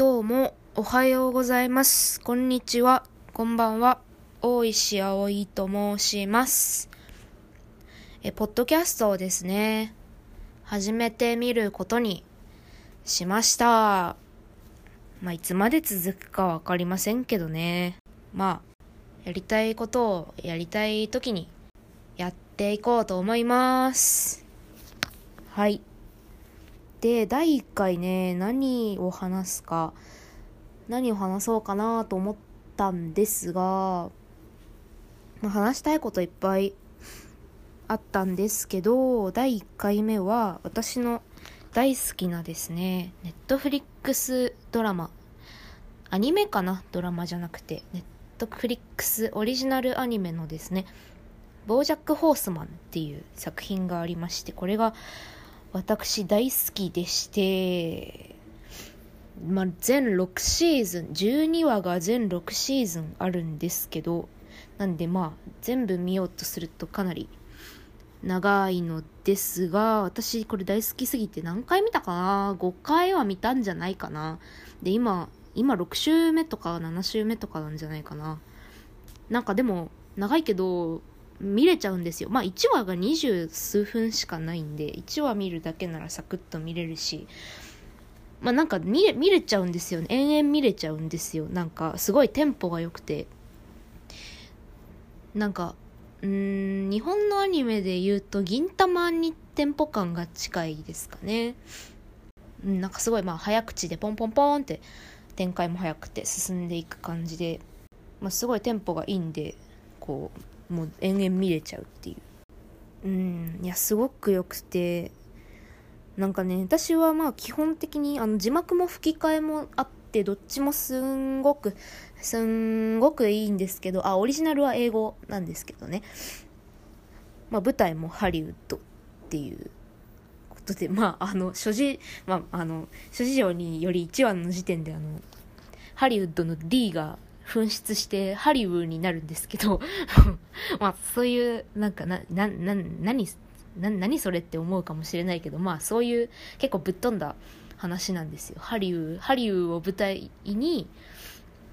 どうも、おはようございます。こんにちは。こんばんは。大石葵と申します。え、ポッドキャストをですね、始めてみることにしました。まあ、いつまで続くかわかりませんけどね。まあ、やりたいことをやりたい時にやっていこうと思います。はい。で、第1回ね、何を話すか、何を話そうかなと思ったんですが、まあ、話したいこといっぱいあったんですけど、第1回目は私の大好きなですね、ネットフリックスドラマ、アニメかな？ドラマじゃなくて、ネットフリックスオリジナルアニメのですね、ボージャック・ホースマンっていう作品がありまして、これが私大好きでして、まあ、全6シーズン、12話が全6シーズンあるんですけど、なんでまあ、全部見ようとするとかなり長いのですが、私これ大好きすぎて何回見たかな ?5 回は見たんじゃないかなで、今、今6週目とか7週目とかなんじゃないかななんかでも、長いけど、見れちゃうんですよ。まあ1話が二十数分しかないんで、1話見るだけならサクッと見れるし、まあなんか見れ見れちゃうんですよね。延々見れちゃうんですよ。なんかすごいテンポが良くて。なんか、うん、日本のアニメで言うと銀玉にテンポ感が近いですかね。うん、なんかすごいまあ早口でポンポンポンって展開も早くて進んでいく感じで、まあすごいテンポがいいんで、こう、もう延々見れちゃうっていう。うん、いや、すごく良くて、なんかね、私はまあ基本的にあの字幕も吹き替えもあって、どっちもすんごく、すんごくいいんですけど、あ、オリジナルは英語なんですけどね。まあ舞台もハリウッドっていうことで、まああの、諸事、まああの、諸事情により1話の時点であの、ハリウッドの D が紛失してハリウーになるんですけど まあそういうなんかななな何な何それって思うかもしれないけどまあそういう結構ぶっ飛んだ話なんですよ。ハリウーハリウーを舞台に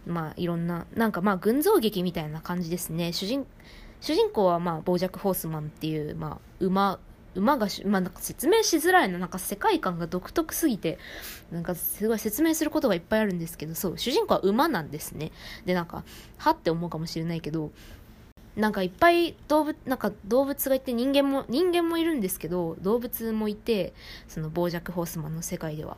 まあいろんななんかまあ群像劇みたいな感じですね。主人主人公はまあボージャック・ホースマンっていうまあ馬馬が、まあ、なんか説明しづらいのなんか世界観が独特すぎてなんかすごい説明することがいっぱいあるんですけどそう主人公は馬なんですね。でなんかはって思うかもしれないけどなんかいっぱい動物なんか動物がいて人間も人間もいるんですけど動物もいてそのボージャック・ホースマンの世界では。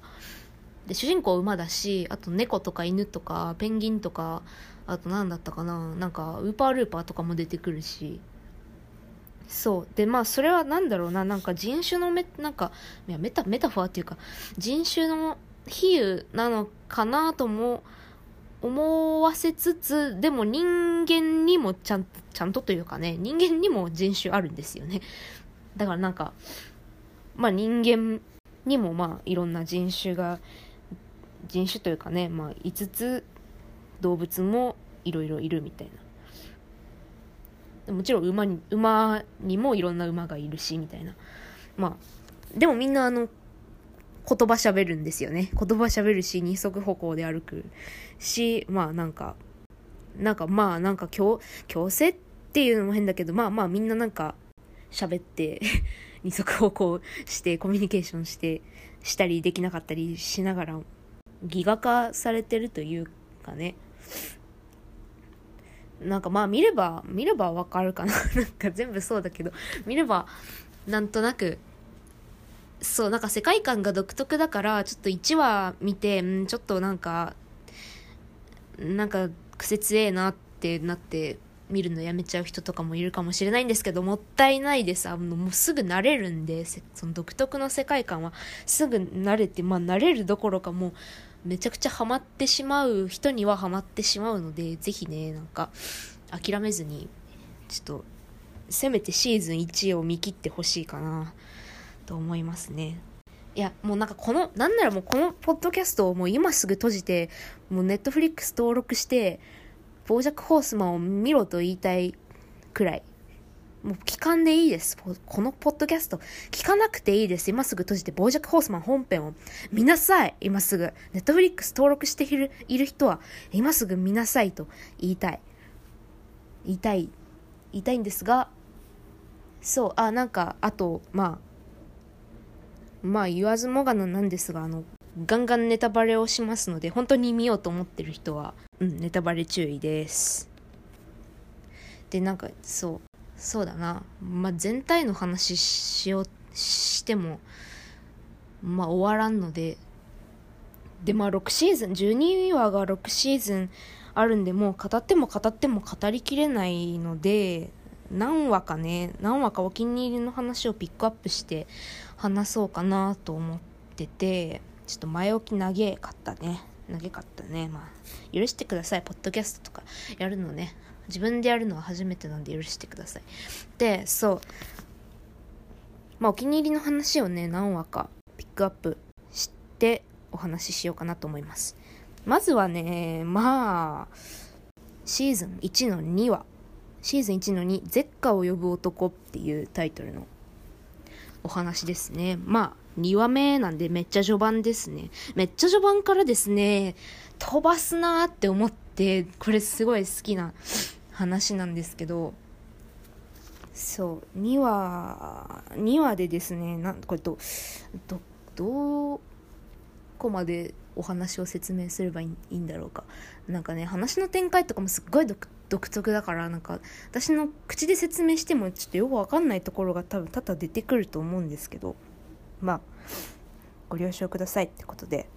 で主人公馬だしあと猫とか犬とかペンギンとかあと何だったかななんかウーパールーパーとかも出てくるし。そう。でまあそれは何だろうな。なんか人種のメなんかいやメタメタファーっていうか人種の比喩なのかなとも思わせつつでも人間にもちゃんちゃんとというかね人間にも人種あるんですよね。だからなんかまあ人間にもまあいろんな人種が人種というかねまあ5つ動物もいろいろいるみたいな。もちろん馬に馬にもいろんな馬がいるしみたいな。まあでもみんなあの言葉喋るんですよね。言葉喋るし二足歩行で歩くしまあなんかなんかまあなんか強強制っていうのも変だけどまあまあみんななんか喋って 二足歩行してコミュニケーションしてしたりできなかったりしながらギガ化されてるというかね。なんかまあ見れば見ればわかるかな。なんか全部そうだけど見ればなんとなくそうなんか世界観が独特だからちょっと1話見てんちょっとなんかなんか癖強えなってなって見るのやめちゃう人とかもいるかもしれないんですけどもったいないです。あのもうすぐ慣れるんでその独特の世界観は。すぐ慣れてまあ慣れるどころかもうめちゃくちゃハマってしまう人にはハマってしまうのでぜひねなんか諦めずにちょっとせめてシーズン1を見切ってほしいかなと思いますね。いやもうなんかこのなんならもうこのポッドキャストをもう今すぐ閉じてもうネットフリックス登録してボージャック・ホースマンを見ろと言いたいくらい。もう聞かんでいいです。このポッドキャスト、聞かなくていいです。今すぐ閉じて、傍若ホースマン本編を見なさい。今すぐ。ネットフリックス登録しているいる人は、今すぐ見なさいと言いたい。言いたい。言いたいんですが、そう、あ、なんか、あと、まあ、まあ言わずもがななんですが、あの、ガンガンネタバレをしますので、本当に見ようと思ってる人は、うん、ネタバレ注意です。で、なんか、そう、そうだな、まあ、全体の話しようしてもまあ終わらんので。でまあ6シーズン12話が6シーズンあるんでもう語っても語っても語りきれないので何話かね何話かお気に入りの話をピックアップして話そうかなと思っててちょっと前置き長かったね。長かったね。まあ許してください。ポッドキャストとかやるのね。自分でやるのは初めてなんで許してください。でそう。まあお気に入りの話をね何話かピックアップしてお話ししようかなと思います。まずはねまあシーズン1の2話。シーズン1の2「ゼッカを呼ぶ男」っていうタイトルのお話ですね。まあ2話目なんでめっちゃ序盤ですね。めっちゃ序盤からですね飛ばすなーって思ってこれすごい好きな話なんですけどそう2話2話でですねなんこれどどどこまでお話を説明すればいいんだろうか。なんかね話の展開とかもすっごい独特だからなんか私の口で説明してもちょっとよくわかんないところが多分多々出てくると思うんですけどまあご了承くださいってことで。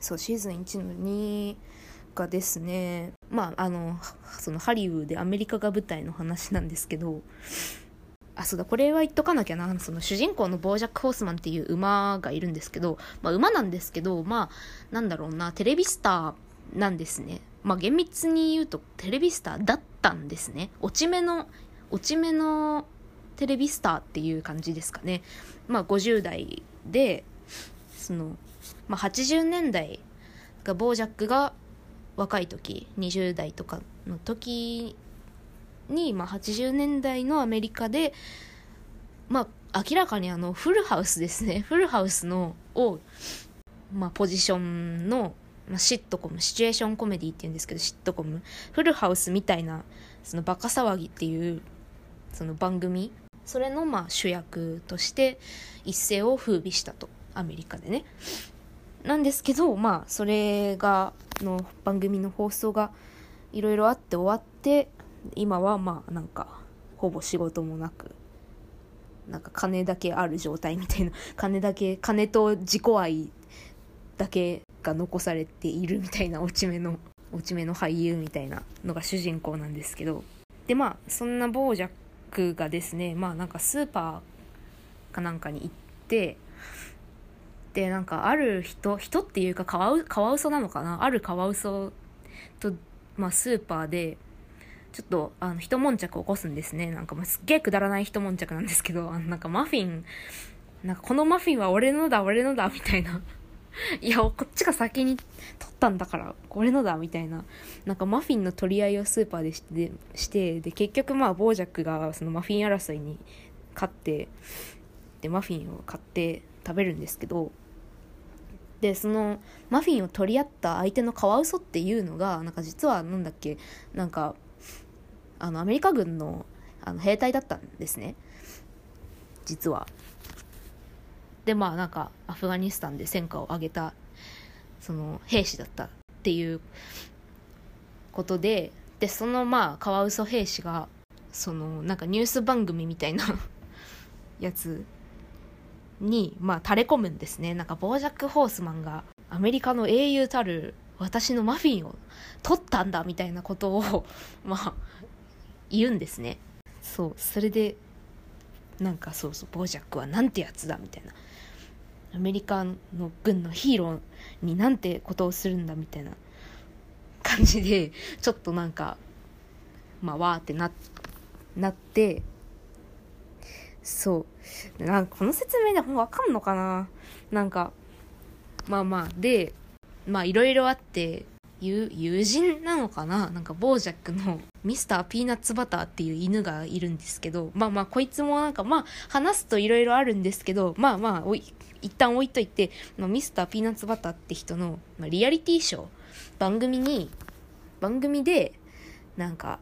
そうシーズン1の2がですねまああのそのハリウッドでアメリカが舞台の話なんですけどあそうだこれは言っとかなきゃな。その主人公のボージャック・ホースマンっていう馬がいるんですけど、まあ、馬なんですけどまあなんだろうなテレビスターなんですね。まあ厳密に言うとテレビスターだったんですね。落ち目の落ち目のテレビスターっていう感じですかね。まあ50代でその、まあ、80年代がボージャックが若い時20代とかの時に、まあ、80年代のアメリカで、まあ、明らかにあのフルハウスですね。フルハウスのを、まあ、ポジションの、まあ、シットコムシチュエーションコメディっていうんですけどシットコムフルハウスみたいなそのバカ騒ぎっていうその番組。それのまあ主役として一世を風靡したと。アメリカでね。なんですけどまあそれがの番組の放送がいろいろあって終わって今はまあなんかほぼ仕事もなくなんか金だけある状態みたいな 金だけ金と自己愛だけが残されているみたいな落ち目の落ち目の俳優みたいなのが主人公なんですけど。でまあそんなボージャックがですねまあなんかスーパーかなんかに行ってでなんかある人人っていうかカワウカワウソなのかな？あるカワウソと、まあ、スーパーでちょっとあの一悶着起こすんですね。なんか、まあ、すっげえくだらない一悶着なんですけどあのなんかマフィンなんかこのマフィンは俺のだ俺のだみたいな。いやこっちが先に取ったんだから俺のだみたいな。なんかマフィンの取り合いをスーパーでしてしてで結局まあボージャックがそのマフィン争いに勝ってでマフィンを買って食べるんですけどでそのマフィンを取り合った相手のカワウソっていうのがなんか実はなんだっけなんかあのアメリカ軍のあの兵隊だったんですね実は。でまあなんかアフガニスタンで戦果を上げたその兵士だったっていうことででそのまあカワウソ兵士がそのなんかニュース番組みたいな やつに、まあ、垂れ込むんですね。なんか、ボージャック・ホースマンが、アメリカの英雄たる私のマフィンを取ったんだみたいなことを まあ、言うんですね。そう、それで、なんかそうそう、ボージャックはなんてやつだみたいな。アメリカの軍のヒーローになんてことをするんだみたいな感じで、ちょっとなんか、まあ、わーってな、なって、そう。なんかこの説明でもわかんのかな？なんか、まあまあ、で、まあいろいろあって、友友人なのかな？なんかボージャックのミスターピーナッツバターっていう犬がいるんですけど、まあまあこいつもなんかまあ話すと色々あるんですけど、まあまあおい一旦置いといて、まあ、ミスターピーナッツバターって人の、まあ、リアリティショー、番組に、番組でなんか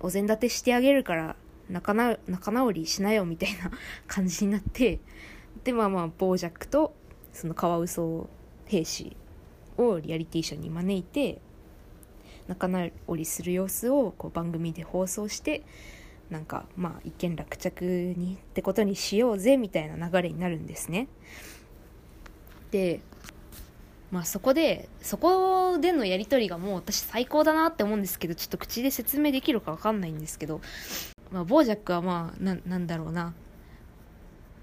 お膳立てしてあげるから仲な仲直りしなよみたいな感じになってでまあまあボージャックとそのカワウソ兵士をリアリティショーに招いて仲直りする様子をこう番組で放送してなんかまあ一見落着にってことにしようぜみたいな流れになるんですね。でまあそこでそこでのやり取りがもう私最高だなって思うんですけどちょっと口で説明できるか分かんないんですけど、まあ、ボージャックはまあななんだろうな。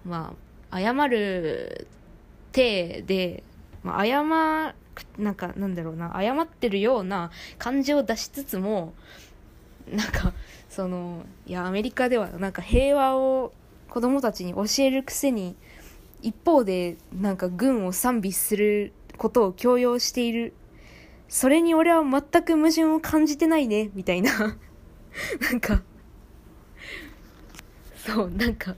まあ謝る体で、まあ、謝なんかなんだろうな。謝ってるような感じを出しつつもなんかそのいやアメリカではなんか平和を子供たちに教えるくせに一方でなんか軍を賛美することを強要している。それに俺は全く矛盾を感じてないねみたいな。なんかそうなんか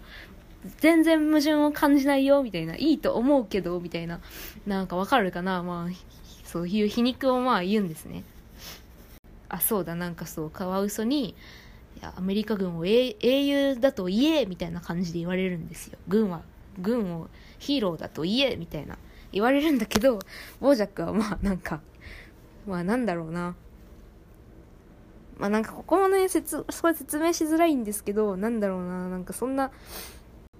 全然矛盾を感じないよみたいないいと思うけどみたいななんかわかるかな？まあそういう皮肉をまあ言うんですね。あそうだなんかそうカワウソにいやアメリカ軍を英雄だと言えみたいな感じで言われるんですよ。軍は軍をヒーローだと言えみたいな言われるんだけどボージャックはまあなんかまあなんだろうな。まあなんかここもね説そこ説明しづらいんですけどなんだろうななんかそんな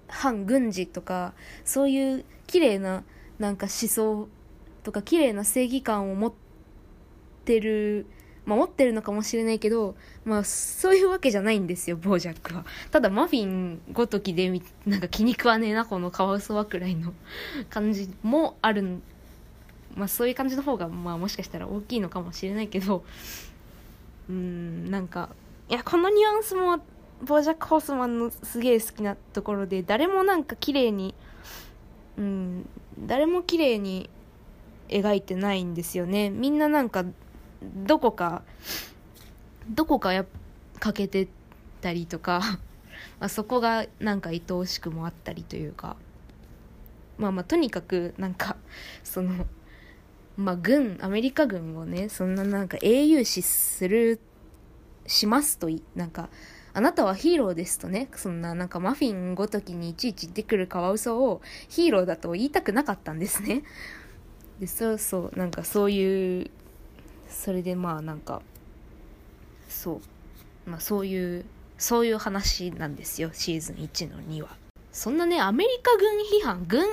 反軍事とかそういう綺麗ななんか思想とか綺麗な正義感を持ってるまあ、持ってるのかもしれないけど、まあ、そういうわけじゃないんですよ、ボージャックは。ただ、マフィンごときで、なんか気に食わねえな、このカワウソはくらいの 感じもある、まあ、そういう感じの方が、まあ、もしかしたら大きいのかもしれないけど、うん、なんか、いや、このニュアンスも、ボージャック・ホースマンのすげえ好きなところで、誰もなんか綺麗に、うん、誰も綺麗に描いてないんですよね。みんななんか、どこかどこかや欠けてたりとか まあそこがなんか愛おしくもあったりというかまあまあとにかくなんかそのまあ軍アメリカ軍をねそんななんか英雄視するしますといなんかあなたはヒーローですとねそんななんかマフィンごときにいちいち出てくるカワウソをヒーローだと言いたくなかったんですね。でそうそうなんかそういうそれでまあなんかそうまあそういうそういう話なんですよシーズン1の2は。そんなねアメリカ軍批判軍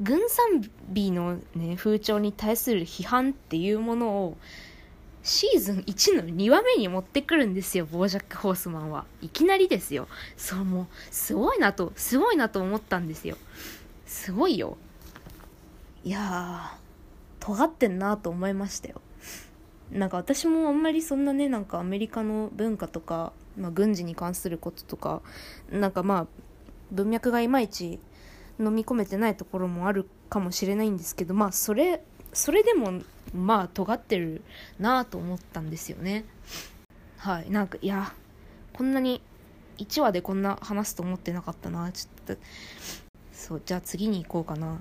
軍賛美のね風潮に対する批判っていうものをシーズン1の2話目に持ってくるんですよ、ボージャック・ホースマンは。いきなりですよ。そう、もう、すごいなと、すごいなと思ったんですよ。すごいよ。いやー、尖ってんなと思いましたよ。なんか私もあんまりそんなねなんかアメリカの文化とか、まあ、軍事に関することとかなんかまあ文脈がいまいち飲み込めてないところもあるかもしれないんですけどまあそれそれでもまあ尖ってるなと思ったんですよね。はい。なんかいやこんなに1話でこんな話すと思ってなかったな。ちょっとそうじゃあ次に行こうかな。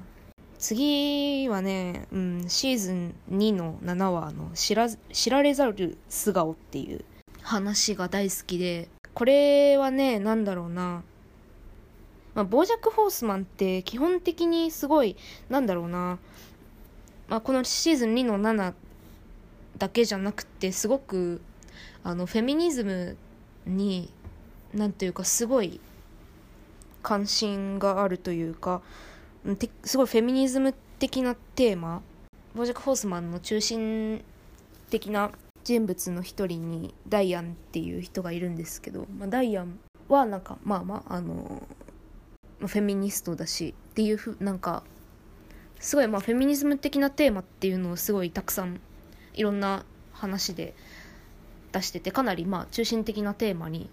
次はね、うん、シーズン2の7話の知ら知られざる素顔っていう話が大好きで、これはね、なんだろうな。まあ、ボージャック・ホースマンって基本的にすごい、なんだろうな。まあ、このシーズン2の7だけじゃなくて、すごく、あの、フェミニズムに、なんていうか、すごい関心があるというか、すごいフェミニズム的なテーマボージャック・ホースマンの中心的な人物の一人にダイアンっていう人がいるんですけど、まあ、ダイアンはなんかまあまああのフェミニストだしっていうふなんかすごいまあフェミニズム的なテーマっていうのをすごいたくさんいろんな話で出しててかなりまあ中心的なテーマに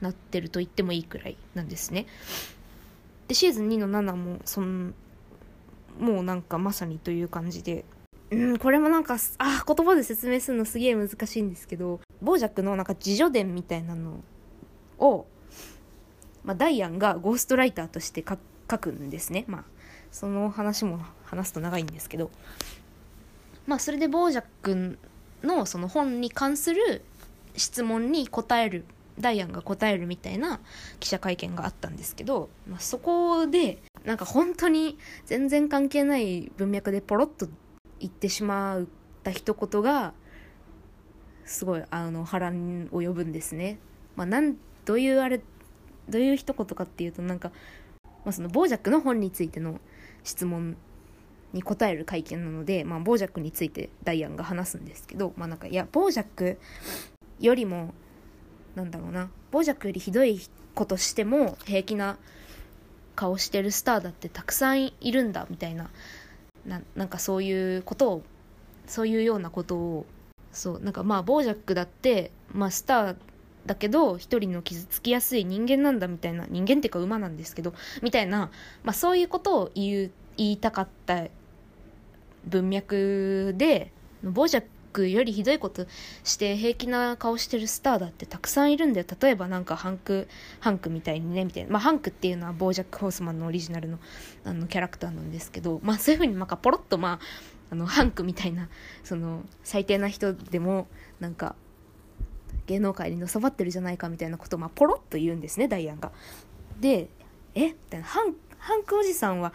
なってると言ってもいいくらいなんですね。でシーズン2の7もそんもうなんかまさにという感じでうん、これもなんか、あ、言葉で説明するのすげえ難しいんですけど、ボージャックのなんか自助伝みたいなのを、まあ、ダイアンがゴーストライターとして書くんですね。まあ、その話も話すと長いんですけど、まあ、それでボージャックのその本に関する質問に答える、ダイアンが答えるみたいな記者会見があったんですけど、まあ、そこで、なんか本当に全然関係ない文脈でポロッと言ってしまった一言がすごいあの波乱を呼ぶんですね。まあ、なんどういうあれどういう一言かっていうとなんか、まあ、そのボージャックの本についての質問に答える会見なので、まあ、ボージャックについてダイアンが話すんですけど、まあ、なんかいやボージャックよりもなんだろうなボージャックよりひどいことしても平気な顔してるスターだってたくさんいるんだみたいなななんかそういうことをそういうようなことをそうなんかまあボージャックだって、まあ、スターだけど一人の傷つきやすい人間なんだみたいな人間っていうか馬なんですけどみたいな、まあ、そういうことを言う言いたかった文脈でボージャックよりひどいことして平気な顔してるスターだってたくさんいるんだよ。例えばなんかハンクハンクみたいにねみたいな、まあ、ハンクっていうのはボージャック・ホースマンのオリジナルのあのキャラクターなんですけど、まあ、そういうふうになんかポロッと、まあ、あのハンクみたいなその最低な人でもなんか芸能界にのさばってるじゃないかみたいなことを、まあ、ポロッと言うんですねダイアンが。でえ？みたいなハンハンクおじさんは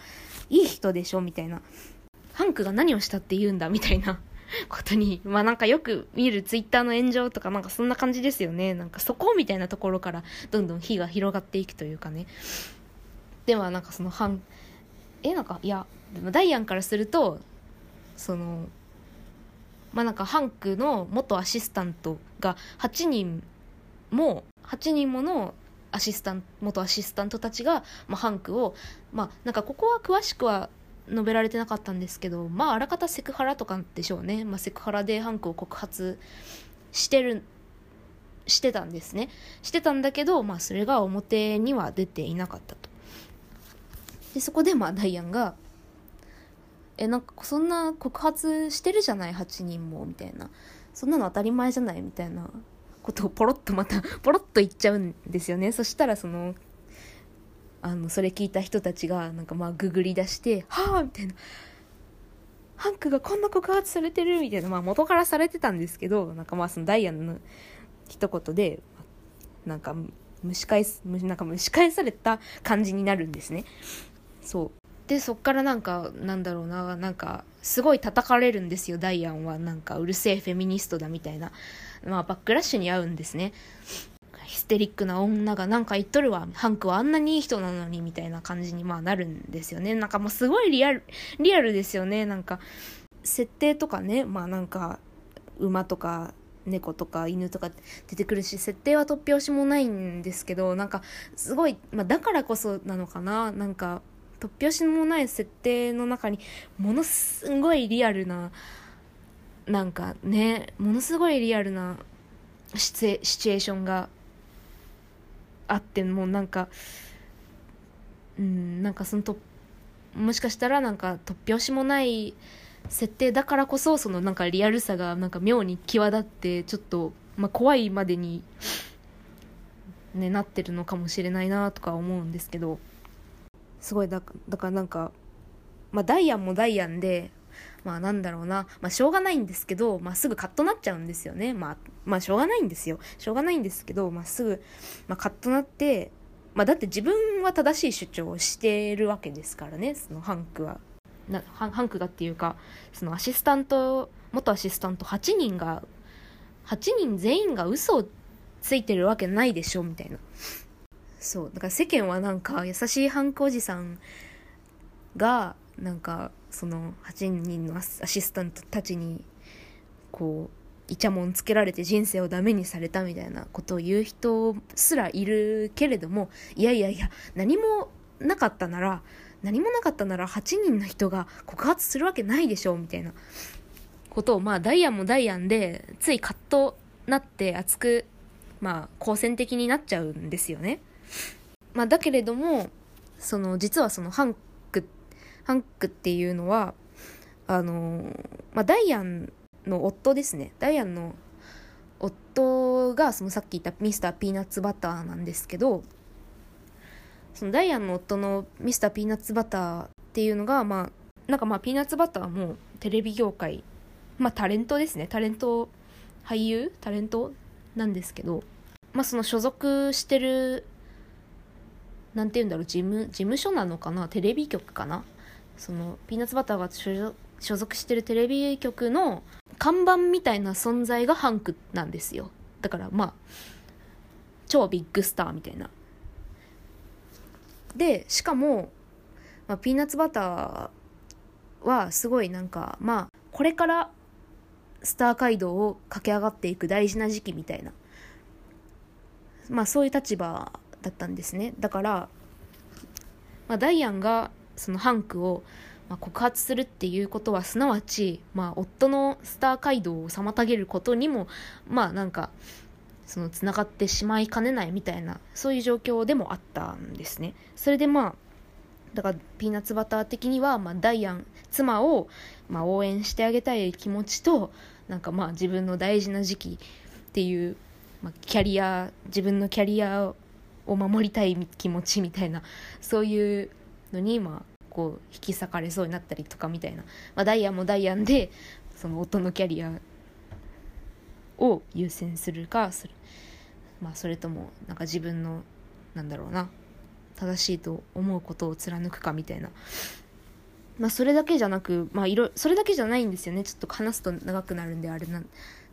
いい人でしょみたいなハンクが何をしたって言うんだみたいな ことに、まあなんかよく見るツイッターの炎上とかなんかそんな感じですよね。なんかそこみたいなところからどんどん火が広がっていくというかね。ではなんかそのハン、え、なんかいや、でもダイアンからすると、その、まあなんかハンクの元アシスタントが8人も、8人ものアシスタント、元アシスタントたちが、まあ、ハンクを、まあなんかここは詳しくは述べられてなかったんですけどまああらかたセクハラとかでしょうね、まあ、セクハラでハンクを告発してるしてたんですね。してたんだけど、まあ、それが表には出ていなかったと。でそこでまあダイアンが「えなんかそんな告発してるじゃない？8人も」みたいな「そんなの当たり前じゃない」みたいなことをポロッとまた ポロッと言っちゃうんですよね。そしたらそのあのそれ聞いた人たちがなんかまあググり出して「はあ」みたいな「ハンクがこんな告発されてる」みたいな、まあ、元からされてたんですけどなんかまあそのダイアンの一言でなんか蒸し返すなんか蒸し返された感じになるんですね。そう。でそっからなんかなんだろうななんかすごい叩かれるんですよ。ダイアンはなんかうるせえフェミニストだみたいな。まあバックラッシュに合うんですね。ヒステリックな女がなんか言っとるわ、ハンクはあんなにいい人なのにみたいな感じにまあなるんですよね。なんかもうすごいリアル、リアルですよね。なんか、設定とかね、まあなんか、馬とか猫とか犬とか出てくるし、設定は突拍子もないんですけど、なんかすごい、まあだからこそなのかな、なんか、突拍子もない設定の中にものすごいリアルななんかねものすごいリアルなシチュエーションがあってもうなんかうんなんかそのともしかしたらなんか突拍子もない設定だからこそそのなんかリアルさがなんか妙に際立ってちょっと、まあ、怖いまでに、ね、なってるのかもしれないなとか思うんですけど。すごいだからなんか、まあ、ダイアンもダイアンでまあなんだろうな、まあしょうがないんですけど、まあすぐカッとなっちゃうんですよね。まあ、まあしょうがないんですよ。しょうがないんですけど、まあすぐ、まあカッとなって、まあだって自分は正しい主張をしてるわけですからね、そのハンクは。なハンクがっていうか、そのアシスタント、元アシスタント8人が、8人全員が嘘をついてるわけないでしょ、みたいな。そう。だから世間はなんか優しいハンクおじさんが、なんかその8人のアシスタントたちにこうイチャモンつけられて人生をダメにされたみたいなことを言う人すらいるけれどもいやいやいや何もなかったなら何もなかったなら8人の人が告発するわけないでしょみたいなことをまあダイアンもダイアンでついカッとなって熱くまあ好戦的になっちゃうんですよね。まあ、だけれどもその実はその反ハンクっていうのはあの、まあ、ダイアンの夫ですね。ダイアンの夫がそのさっき言ったミスターピーナッツバターなんですけどそのダイアンの夫のミスターピーナッツバターっていうのがまあなんかまあピーナッツバターもテレビ業界まあタレントですね。タレント俳優？タレント？なんですけどまあその所属してるなんて言うんだろう事務事務所なのかな？テレビ局かな？そのピーナッツバターが所属してるテレビ局の看板みたいな存在がハンクなんですよ。だからまあ超ビッグスターみたいな。でしかも、まあ、ピーナッツバターはすごいなんかまあこれからスター街道を駆け上がっていく大事な時期みたいな。まあそういう立場だったんですね。だから、まあ、ダイアンがそのハンクをまあ、告発するっていうことはすなわち、まあ、夫のスター街道を妨げることにもまあなんかそのつながってしまいかねないみたいなそういう状況でもあったんですね。それでまあだからピーナッツバター的には、まあ、ダイアン妻を、まあ、応援してあげたい気持ちとなんかまあ自分の大事な時期っていう、まあ、キャリア自分のキャリアを守りたい気持ちみたいなそういうのにまあこう引き裂かれそうになったりとかみたいな、まあ、ダイヤもダイヤンでその夫のキャリアを優先するかする、まあ、それともなんか自分のなんだろうな。正しいと思うことを貫くかみたいな、まあ、それだけじゃなく、まあ、いろそれだけじゃないんですよね。ちょっと話すと長くなるんであれな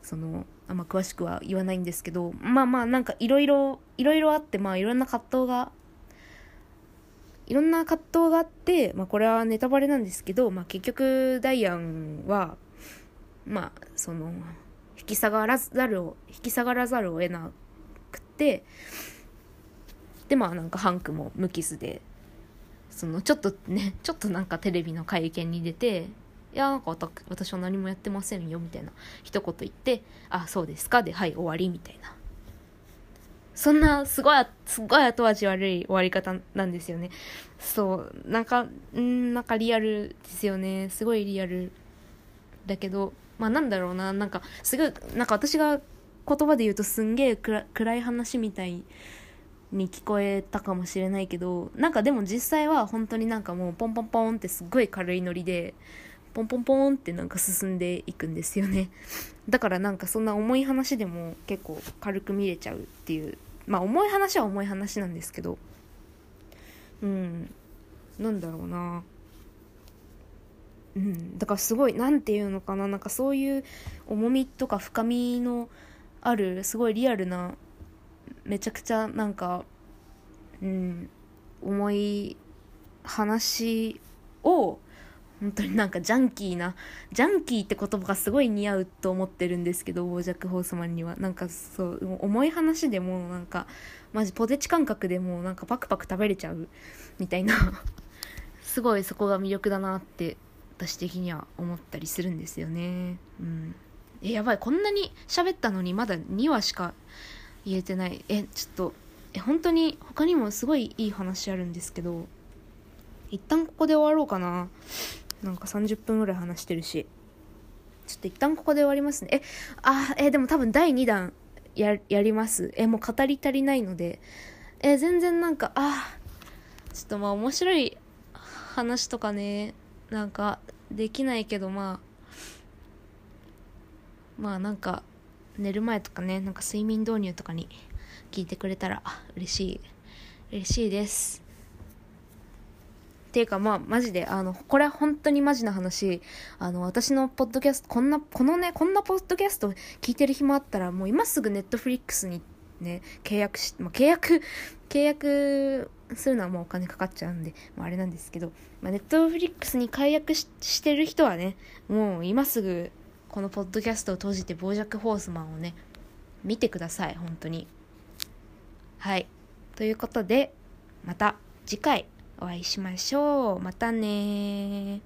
そのあんま詳しくは言わないんですけどまあまあなんかいろいろいろいろあってまあいろんな葛藤がいろんな葛藤があって、まあ、これはネタバレなんですけど、まあ、結局ダイアンはまあその引き下がらざるを引き下がらざるを得なくてでまあなんかハンクも無傷でそのちょっとねちょっとなんかテレビの会見に出ていやなんか私は何もやってませんよみたいな一言言ってあそうですかではい終わりみたいなそんなすごい、すごい後味悪い終わり方なんですよね。そう、なんかう、んなんかリアルですよね。すごいリアル。だけど、まあなんだろうな、なんか、すごい、なんか私が言葉で言うとすんげえ暗い話みたいに聞こえたかもしれないけど、なんかでも実際は本当になんかもうポンポンポンってすっごい軽いノリで、ポンポンポンってなんか進んでいくんですよね。だからなんかそんな重い話でも結構軽く見れちゃうっていう。まあ重い話は重い話なんですけど。うん。なんだろうな。うん。だからすごい何て言うのかな。なんかそういう重みとか深みのあるすごいリアルなめちゃくちゃなんかうん。重い話を本当になんかジャンキーなジャンキーって言葉がすごい似合うと思ってるんですけどボージャック・ホースマンには。なんかそう重い話でもなんかマジポテチ感覚でもなんかパクパク食べれちゃうみたいな。すごいそこが魅力だなって私的には思ったりするんですよね。うん。えやばい。こんなに喋ったのにまだ2話しか言えてない。えちょっとえ本当に他にもすごいいい話あるんですけど一旦ここで終わろうかな。なんか30分ぐらい話してるし。ちょっと一旦ここで終わりますね。え、あ、え、でも多分第2弾や、やります。え、もう語り足りないので。え、全然なんか、あ、ちょっとまあ面白い話とかね、なんかできないけどまあ、まあなんか寝る前とかね、なんか睡眠導入とかに聞いてくれたら嬉しい。嬉しいです。ていうかまあマジであのこれは本当にマジな話。あの私のポッドキャストこんなこのねこんなポッドキャスト聞いてる暇あったらもう今すぐネットフリックスにね契約し、まあ、契約 契約するのはもうお金かかっちゃうんで、まあ、あれなんですけど、まあ、ネットフリックスに解約ししてる人はねもう今すぐこのポッドキャストを閉じて傍若ホースマンをね見てください本当に。はい。ということでまた次回。お会いしましょう。またね